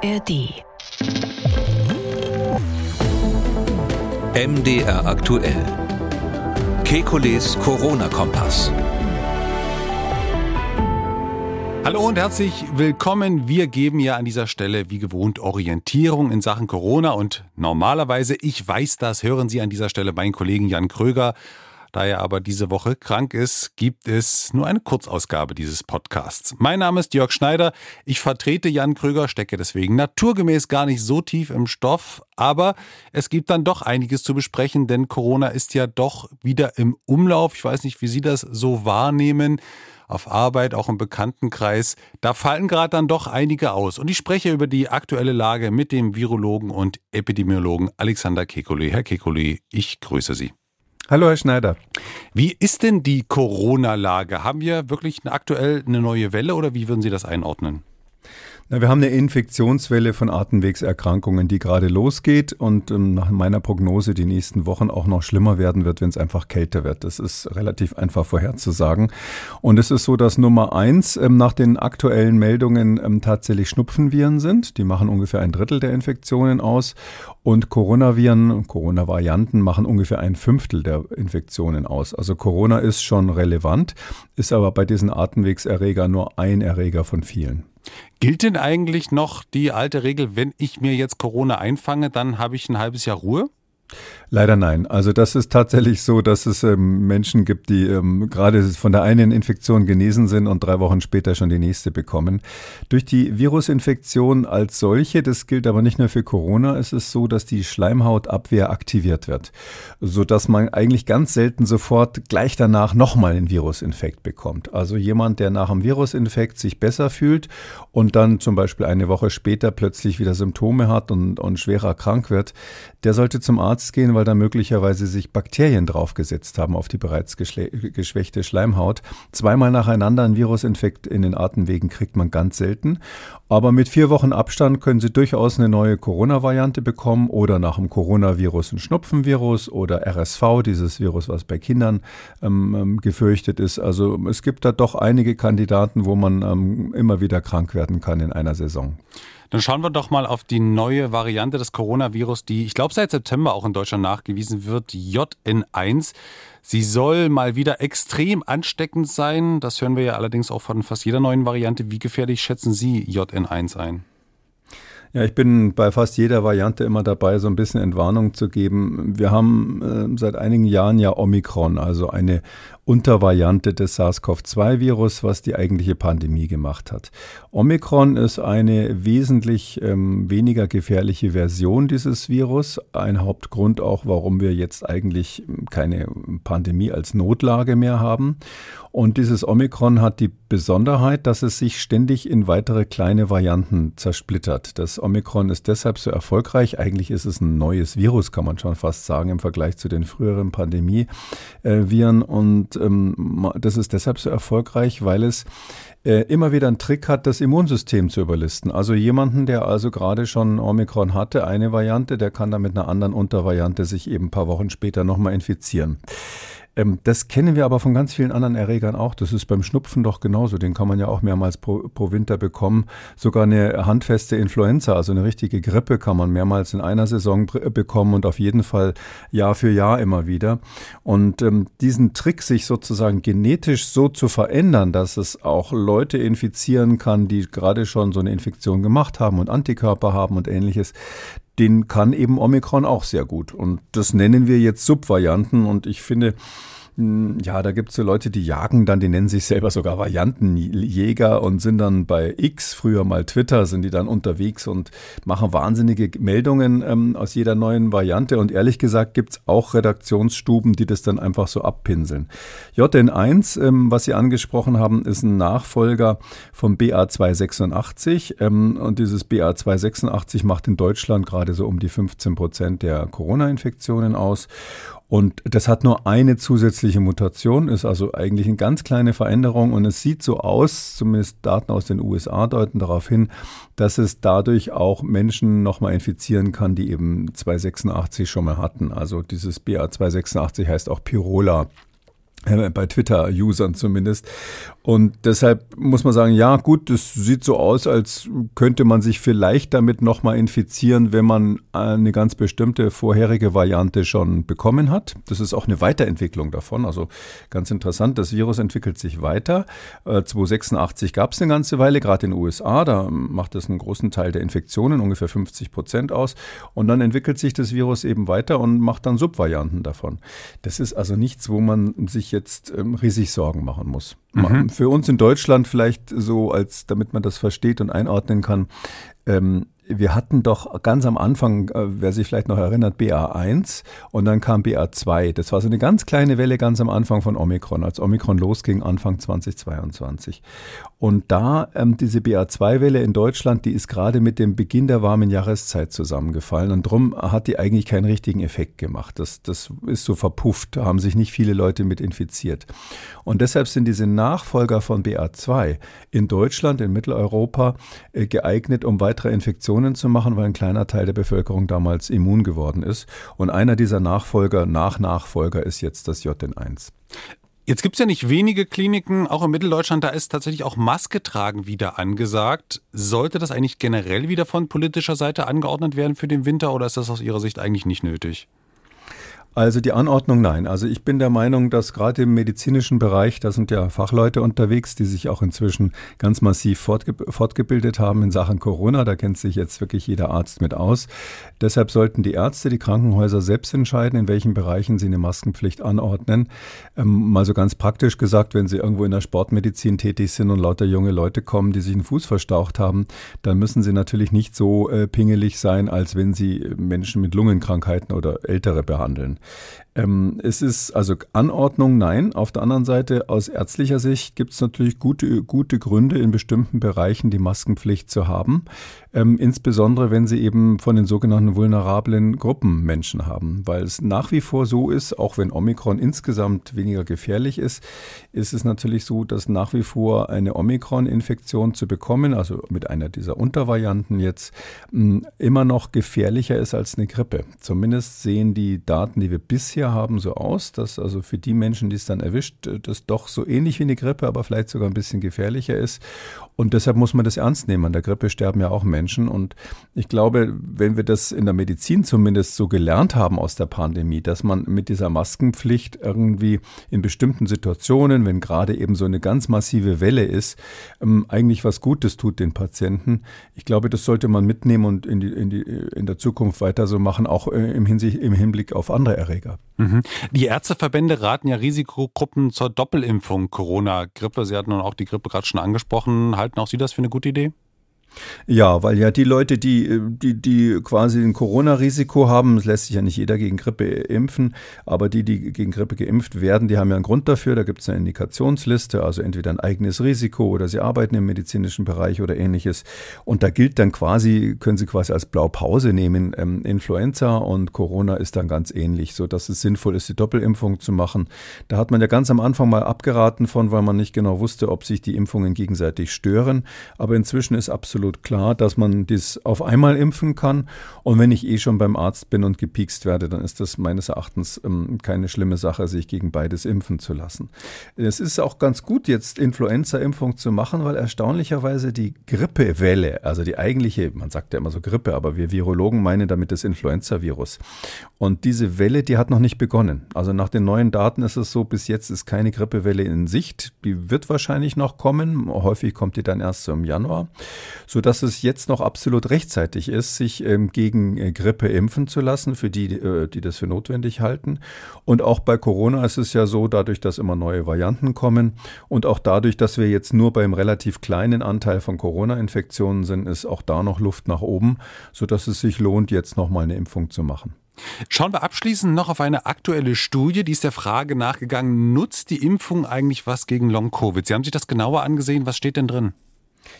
ARD. MDR aktuell. Kekules Corona-Kompass. Hallo und herzlich willkommen. Wir geben ja an dieser Stelle wie gewohnt Orientierung in Sachen Corona und normalerweise, ich weiß das, hören Sie an dieser Stelle meinen Kollegen Jan Kröger da er aber diese Woche krank ist, gibt es nur eine Kurzausgabe dieses Podcasts. Mein Name ist Jörg Schneider. Ich vertrete Jan Krüger, stecke deswegen naturgemäß gar nicht so tief im Stoff. Aber es gibt dann doch einiges zu besprechen, denn Corona ist ja doch wieder im Umlauf. Ich weiß nicht, wie Sie das so wahrnehmen auf Arbeit, auch im Bekanntenkreis. Da fallen gerade dann doch einige aus. Und ich spreche über die aktuelle Lage mit dem Virologen und Epidemiologen Alexander Kekulé. Herr Kekulé, ich grüße Sie. Hallo, Herr Schneider. Wie ist denn die Corona-Lage? Haben wir wirklich aktuell eine neue Welle oder wie würden Sie das einordnen? Na, wir haben eine Infektionswelle von Atemwegserkrankungen, die gerade losgeht und ähm, nach meiner Prognose die nächsten Wochen auch noch schlimmer werden wird, wenn es einfach kälter wird. Das ist relativ einfach vorherzusagen. Und es ist so, dass Nummer eins ähm, nach den aktuellen Meldungen ähm, tatsächlich Schnupfenviren sind. Die machen ungefähr ein Drittel der Infektionen aus. Und Coronaviren, Corona-Varianten machen ungefähr ein Fünftel der Infektionen aus. Also Corona ist schon relevant, ist aber bei diesen Atemwegserregern nur ein Erreger von vielen. Gilt denn eigentlich noch die alte Regel, wenn ich mir jetzt Corona einfange, dann habe ich ein halbes Jahr Ruhe? Leider nein. Also das ist tatsächlich so, dass es ähm, Menschen gibt, die ähm, gerade von der einen Infektion genesen sind und drei Wochen später schon die nächste bekommen. Durch die Virusinfektion als solche, das gilt aber nicht nur für Corona, ist es so, dass die Schleimhautabwehr aktiviert wird, so dass man eigentlich ganz selten sofort gleich danach nochmal einen Virusinfekt bekommt. Also jemand, der nach einem Virusinfekt sich besser fühlt und dann zum Beispiel eine Woche später plötzlich wieder Symptome hat und, und schwerer krank wird, der sollte zum Arzt gehen, weil da möglicherweise sich Bakterien draufgesetzt haben auf die bereits geschwächte Schleimhaut. Zweimal nacheinander ein Virusinfekt in den Atemwegen kriegt man ganz selten. Aber mit vier Wochen Abstand können Sie durchaus eine neue Corona-Variante bekommen oder nach dem Coronavirus ein Schnupfenvirus oder RSV, dieses Virus, was bei Kindern ähm, ähm, gefürchtet ist. Also es gibt da doch einige Kandidaten, wo man ähm, immer wieder krank werden kann in einer Saison. Dann schauen wir doch mal auf die neue Variante des Coronavirus, die ich glaube seit September auch in Deutschland nachgewiesen wird, JN1. Sie soll mal wieder extrem ansteckend sein. Das hören wir ja allerdings auch von fast jeder neuen Variante. Wie gefährlich schätzen Sie JN1 ein? Ja, ich bin bei fast jeder Variante immer dabei, so ein bisschen Entwarnung zu geben. Wir haben äh, seit einigen Jahren ja Omikron, also eine Untervariante des SARS-CoV-2-Virus, was die eigentliche Pandemie gemacht hat. Omikron ist eine wesentlich ähm, weniger gefährliche Version dieses Virus. Ein Hauptgrund auch, warum wir jetzt eigentlich keine Pandemie als Notlage mehr haben. Und dieses Omikron hat die Besonderheit, dass es sich ständig in weitere kleine Varianten zersplittert. Das Omikron ist deshalb so erfolgreich. Eigentlich ist es ein neues Virus, kann man schon fast sagen, im Vergleich zu den früheren Pandemie-Viren. Und ähm, das ist deshalb so erfolgreich, weil es äh, immer wieder einen Trick hat, das Immunsystem zu überlisten. Also jemanden, der also gerade schon Omikron hatte, eine Variante, der kann dann mit einer anderen Untervariante sich eben ein paar Wochen später nochmal infizieren. Ähm, das kennen wir aber von ganz vielen anderen Erregern auch. Das ist beim Schnupfen doch genauso. Den kann man ja auch mehrmals pro, pro Winter bekommen. Sogar eine handfeste Influenza, also eine richtige Grippe, kann man mehrmals in einer Saison bekommen und auf jeden Fall Jahr für Jahr immer wieder. Und ähm, diesen Trick, sich sozusagen genetisch so zu verändern, dass es auch Leute infizieren kann, die gerade schon so eine Infektion gemacht haben und Antikörper haben und ähnliches, den kann eben Omikron auch sehr gut. Und das nennen wir jetzt Subvarianten. Und ich finde, ja, da gibt es so Leute, die jagen dann, die nennen sich selber sogar Variantenjäger und sind dann bei X, früher mal Twitter, sind die dann unterwegs und machen wahnsinnige Meldungen ähm, aus jeder neuen Variante. Und ehrlich gesagt gibt es auch Redaktionsstuben, die das dann einfach so abpinseln. JN1, ähm, was Sie angesprochen haben, ist ein Nachfolger vom BA286. Ähm, und dieses BA286 macht in Deutschland gerade so um die 15 Prozent der Corona-Infektionen aus. Und das hat nur eine zusätzliche Mutation, ist also eigentlich eine ganz kleine Veränderung und es sieht so aus, zumindest Daten aus den USA deuten darauf hin, dass es dadurch auch Menschen nochmal infizieren kann, die eben 286 schon mal hatten. Also dieses BA286 heißt auch Pirola bei Twitter-Usern zumindest. Und deshalb muss man sagen, ja gut, das sieht so aus, als könnte man sich vielleicht damit nochmal infizieren, wenn man eine ganz bestimmte vorherige Variante schon bekommen hat. Das ist auch eine Weiterentwicklung davon. Also ganz interessant, das Virus entwickelt sich weiter. 286 gab es eine ganze Weile, gerade in den USA, da macht das einen großen Teil der Infektionen, ungefähr 50 Prozent aus. Und dann entwickelt sich das Virus eben weiter und macht dann Subvarianten davon. Das ist also nichts, wo man sich jetzt ähm, riesig Sorgen machen muss. Mhm. Für uns in Deutschland vielleicht so, als damit man das versteht und einordnen kann. Ähm, wir hatten doch ganz am Anfang, äh, wer sich vielleicht noch erinnert, BA1 und dann kam BA2. Das war so eine ganz kleine Welle ganz am Anfang von Omikron, als Omikron losging, Anfang 2022. Und da ähm, diese BA2-Welle in Deutschland, die ist gerade mit dem Beginn der warmen Jahreszeit zusammengefallen und drum hat die eigentlich keinen richtigen Effekt gemacht. Das, das ist so verpufft, da haben sich nicht viele Leute mit infiziert. Und deshalb sind diese Nachfolger von BA2 in Deutschland, in Mitteleuropa äh, geeignet, um weitere Infektionen zu machen, weil ein kleiner Teil der Bevölkerung damals immun geworden ist. Und einer dieser Nachfolger, Nach-Nachfolger ist jetzt das JN1. Jetzt gibt es ja nicht wenige Kliniken, auch in Mitteldeutschland, da ist tatsächlich auch Maske tragen wieder angesagt. Sollte das eigentlich generell wieder von politischer Seite angeordnet werden für den Winter oder ist das aus Ihrer Sicht eigentlich nicht nötig? Also die Anordnung nein. Also ich bin der Meinung, dass gerade im medizinischen Bereich, da sind ja Fachleute unterwegs, die sich auch inzwischen ganz massiv fortge fortgebildet haben in Sachen Corona. Da kennt sich jetzt wirklich jeder Arzt mit aus. Deshalb sollten die Ärzte, die Krankenhäuser selbst entscheiden, in welchen Bereichen sie eine Maskenpflicht anordnen. Ähm, mal so ganz praktisch gesagt, wenn sie irgendwo in der Sportmedizin tätig sind und lauter junge Leute kommen, die sich einen Fuß verstaucht haben, dann müssen sie natürlich nicht so äh, pingelig sein, als wenn sie Menschen mit Lungenkrankheiten oder Ältere behandeln. Ähm, es ist also Anordnung, nein. Auf der anderen Seite, aus ärztlicher Sicht gibt es natürlich gute, gute Gründe, in bestimmten Bereichen die Maskenpflicht zu haben. Ähm, insbesondere, wenn sie eben von den sogenannten vulnerablen Gruppen Menschen haben. Weil es nach wie vor so ist, auch wenn Omikron insgesamt weniger gefährlich ist, ist es natürlich so, dass nach wie vor eine Omikron-Infektion zu bekommen, also mit einer dieser Untervarianten jetzt, immer noch gefährlicher ist als eine Grippe. Zumindest sehen die Daten, die wir bisher haben, so aus, dass also für die Menschen, die es dann erwischt, das doch so ähnlich wie eine Grippe, aber vielleicht sogar ein bisschen gefährlicher ist. Und deshalb muss man das ernst nehmen. An der Grippe sterben ja auch Menschen. Und ich glaube, wenn wir das in der Medizin zumindest so gelernt haben aus der Pandemie, dass man mit dieser Maskenpflicht irgendwie in bestimmten Situationen, wenn gerade eben so eine ganz massive Welle ist, ähm, eigentlich was Gutes tut den Patienten. Ich glaube, das sollte man mitnehmen und in, die, in, die, in der Zukunft weiter so machen, auch äh, im, Hinsicht, im Hinblick auf andere Erreger. Mhm. Die Ärzteverbände raten ja Risikogruppen zur Doppelimpfung Corona-Grippe. Sie hatten nun auch die Grippe gerade schon angesprochen. Halten auch Sie das für eine gute Idee? Ja, weil ja die Leute, die, die, die quasi ein Corona-Risiko haben, es lässt sich ja nicht jeder gegen Grippe impfen, aber die, die gegen Grippe geimpft werden, die haben ja einen Grund dafür. Da gibt es eine Indikationsliste, also entweder ein eigenes Risiko oder sie arbeiten im medizinischen Bereich oder ähnliches. Und da gilt dann quasi, können sie quasi als Blaupause nehmen, ähm, Influenza und Corona ist dann ganz ähnlich, so dass es sinnvoll ist, die Doppelimpfung zu machen. Da hat man ja ganz am Anfang mal abgeraten von, weil man nicht genau wusste, ob sich die Impfungen gegenseitig stören. Aber inzwischen ist absolut absolut klar, dass man dies auf einmal impfen kann. Und wenn ich eh schon beim Arzt bin und gepiekst werde, dann ist das meines Erachtens ähm, keine schlimme Sache, sich gegen beides impfen zu lassen. Es ist auch ganz gut, jetzt Influenza-Impfung zu machen, weil erstaunlicherweise die Grippewelle, also die eigentliche, man sagt ja immer so Grippe, aber wir Virologen meinen damit das Influenza-Virus. Und diese Welle, die hat noch nicht begonnen. Also nach den neuen Daten ist es so, bis jetzt ist keine Grippewelle in Sicht. Die wird wahrscheinlich noch kommen. Häufig kommt die dann erst so im Januar so dass es jetzt noch absolut rechtzeitig ist, sich ähm, gegen äh, Grippe impfen zu lassen, für die, äh, die das für notwendig halten. Und auch bei Corona ist es ja so, dadurch, dass immer neue Varianten kommen und auch dadurch, dass wir jetzt nur beim relativ kleinen Anteil von Corona-Infektionen sind, ist auch da noch Luft nach oben, so dass es sich lohnt, jetzt nochmal eine Impfung zu machen. Schauen wir abschließend noch auf eine aktuelle Studie, die ist der Frage nachgegangen, nutzt die Impfung eigentlich was gegen Long-Covid? Sie haben sich das genauer angesehen, was steht denn drin?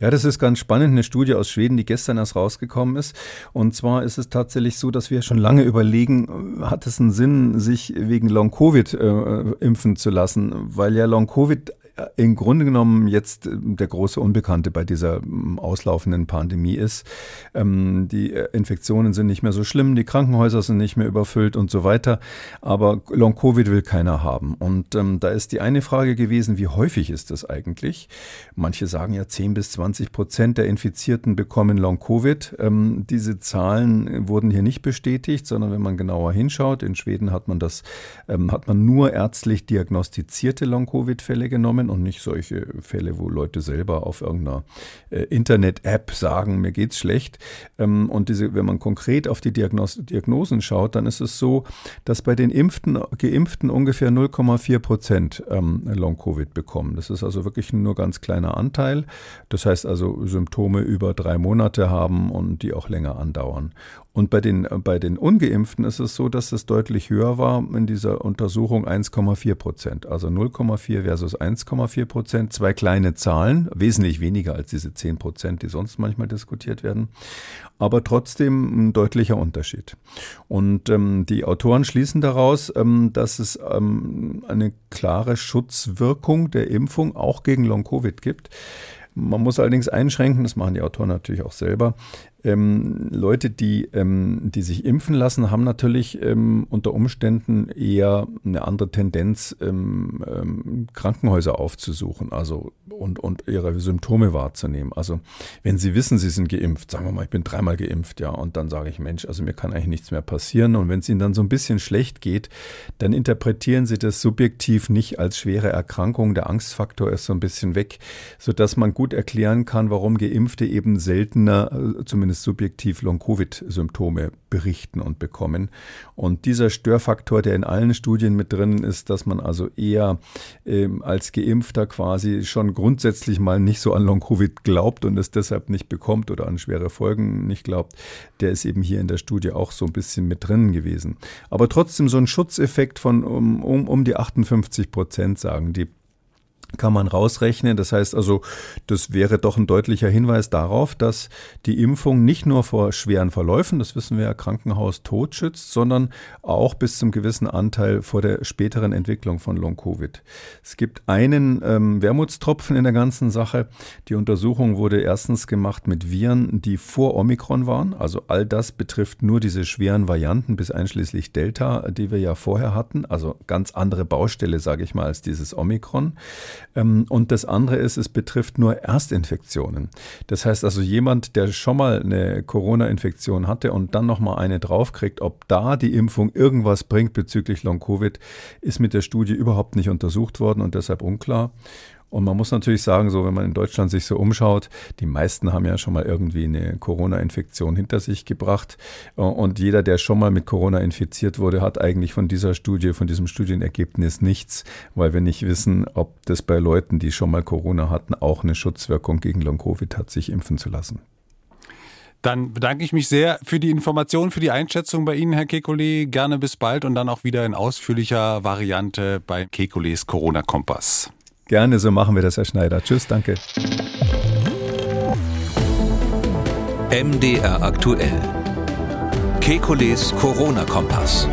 Ja, das ist ganz spannend. Eine Studie aus Schweden, die gestern erst rausgekommen ist. Und zwar ist es tatsächlich so, dass wir schon lange überlegen, hat es einen Sinn, sich wegen Long-Covid äh, impfen zu lassen? Weil ja Long-Covid im Grunde genommen jetzt der große Unbekannte bei dieser auslaufenden Pandemie ist. Ähm, die Infektionen sind nicht mehr so schlimm, die Krankenhäuser sind nicht mehr überfüllt und so weiter. Aber Long-Covid will keiner haben. Und ähm, da ist die eine Frage gewesen, wie häufig ist das eigentlich? Manche sagen ja 10 bis 20 Prozent der Infizierten bekommen Long-Covid. Ähm, diese Zahlen wurden hier nicht bestätigt, sondern wenn man genauer hinschaut, in Schweden hat man das, ähm, hat man nur ärztlich diagnostizierte Long-Covid-Fälle genommen und nicht solche Fälle, wo Leute selber auf irgendeiner äh, Internet-App sagen, mir geht's schlecht. Ähm, und diese, wenn man konkret auf die Diagnos Diagnosen schaut, dann ist es so, dass bei den Impften, Geimpften ungefähr 0,4 Prozent ähm, Long-Covid bekommen. Das ist also wirklich nur ganz kleiner Anteil. Das heißt also Symptome über drei Monate haben und die auch länger andauern. Und bei den, bei den Ungeimpften ist es so, dass es deutlich höher war in dieser Untersuchung 1,4 Prozent. Also 0,4 versus 1,4 Prozent. Zwei kleine Zahlen, wesentlich weniger als diese 10 Prozent, die sonst manchmal diskutiert werden. Aber trotzdem ein deutlicher Unterschied. Und ähm, die Autoren schließen daraus, ähm, dass es ähm, eine klare Schutzwirkung der Impfung auch gegen Long-Covid gibt. Man muss allerdings einschränken, das machen die Autoren natürlich auch selber, ähm, Leute, die, ähm, die sich impfen lassen, haben natürlich ähm, unter Umständen eher eine andere Tendenz, ähm, ähm, Krankenhäuser aufzusuchen also, und, und ihre Symptome wahrzunehmen. Also wenn sie wissen, sie sind geimpft, sagen wir mal, ich bin dreimal geimpft, ja, und dann sage ich, Mensch, also mir kann eigentlich nichts mehr passieren. Und wenn es ihnen dann so ein bisschen schlecht geht, dann interpretieren sie das subjektiv nicht als schwere Erkrankung. Der Angstfaktor ist so ein bisschen weg, sodass man gut erklären kann, warum Geimpfte eben seltener, äh, zumindest zumindest subjektiv Long-Covid-Symptome berichten und bekommen. Und dieser Störfaktor, der in allen Studien mit drin ist, dass man also eher ähm, als Geimpfter quasi schon grundsätzlich mal nicht so an Long-Covid glaubt und es deshalb nicht bekommt oder an schwere Folgen nicht glaubt, der ist eben hier in der Studie auch so ein bisschen mit drin gewesen. Aber trotzdem so ein Schutzeffekt von um, um, um die 58 Prozent, sagen die kann man rausrechnen. Das heißt also, das wäre doch ein deutlicher Hinweis darauf, dass die Impfung nicht nur vor schweren Verläufen, das wissen wir ja, Krankenhaus tot schützt, sondern auch bis zum gewissen Anteil vor der späteren Entwicklung von Long-Covid. Es gibt einen ähm, Wermutstropfen in der ganzen Sache. Die Untersuchung wurde erstens gemacht mit Viren, die vor Omikron waren. Also all das betrifft nur diese schweren Varianten bis einschließlich Delta, die wir ja vorher hatten. Also ganz andere Baustelle, sage ich mal, als dieses Omikron. Ähm, und das andere ist, es betrifft nur Erstinfektionen. Das heißt also, jemand, der schon mal eine Corona-Infektion hatte und dann nochmal eine draufkriegt, ob da die Impfung irgendwas bringt bezüglich Long-Covid, ist mit der Studie überhaupt nicht untersucht worden und deshalb unklar. Und man muss natürlich sagen, so wenn man in Deutschland sich so umschaut, die meisten haben ja schon mal irgendwie eine Corona-Infektion hinter sich gebracht. Und jeder, der schon mal mit Corona infiziert wurde, hat eigentlich von dieser Studie, von diesem Studienergebnis nichts, weil wir nicht wissen, ob das bei Leuten, die schon mal Corona hatten, auch eine Schutzwirkung gegen Long-Covid hat, sich impfen zu lassen. Dann bedanke ich mich sehr für die Information, für die Einschätzung bei Ihnen, Herr Kekulé. Gerne bis bald und dann auch wieder in ausführlicher Variante bei Kekulés Corona-Kompass. Gerne, so machen wir das, Herr Schneider. Tschüss, danke. MDR aktuell. Kekules Corona-Kompass.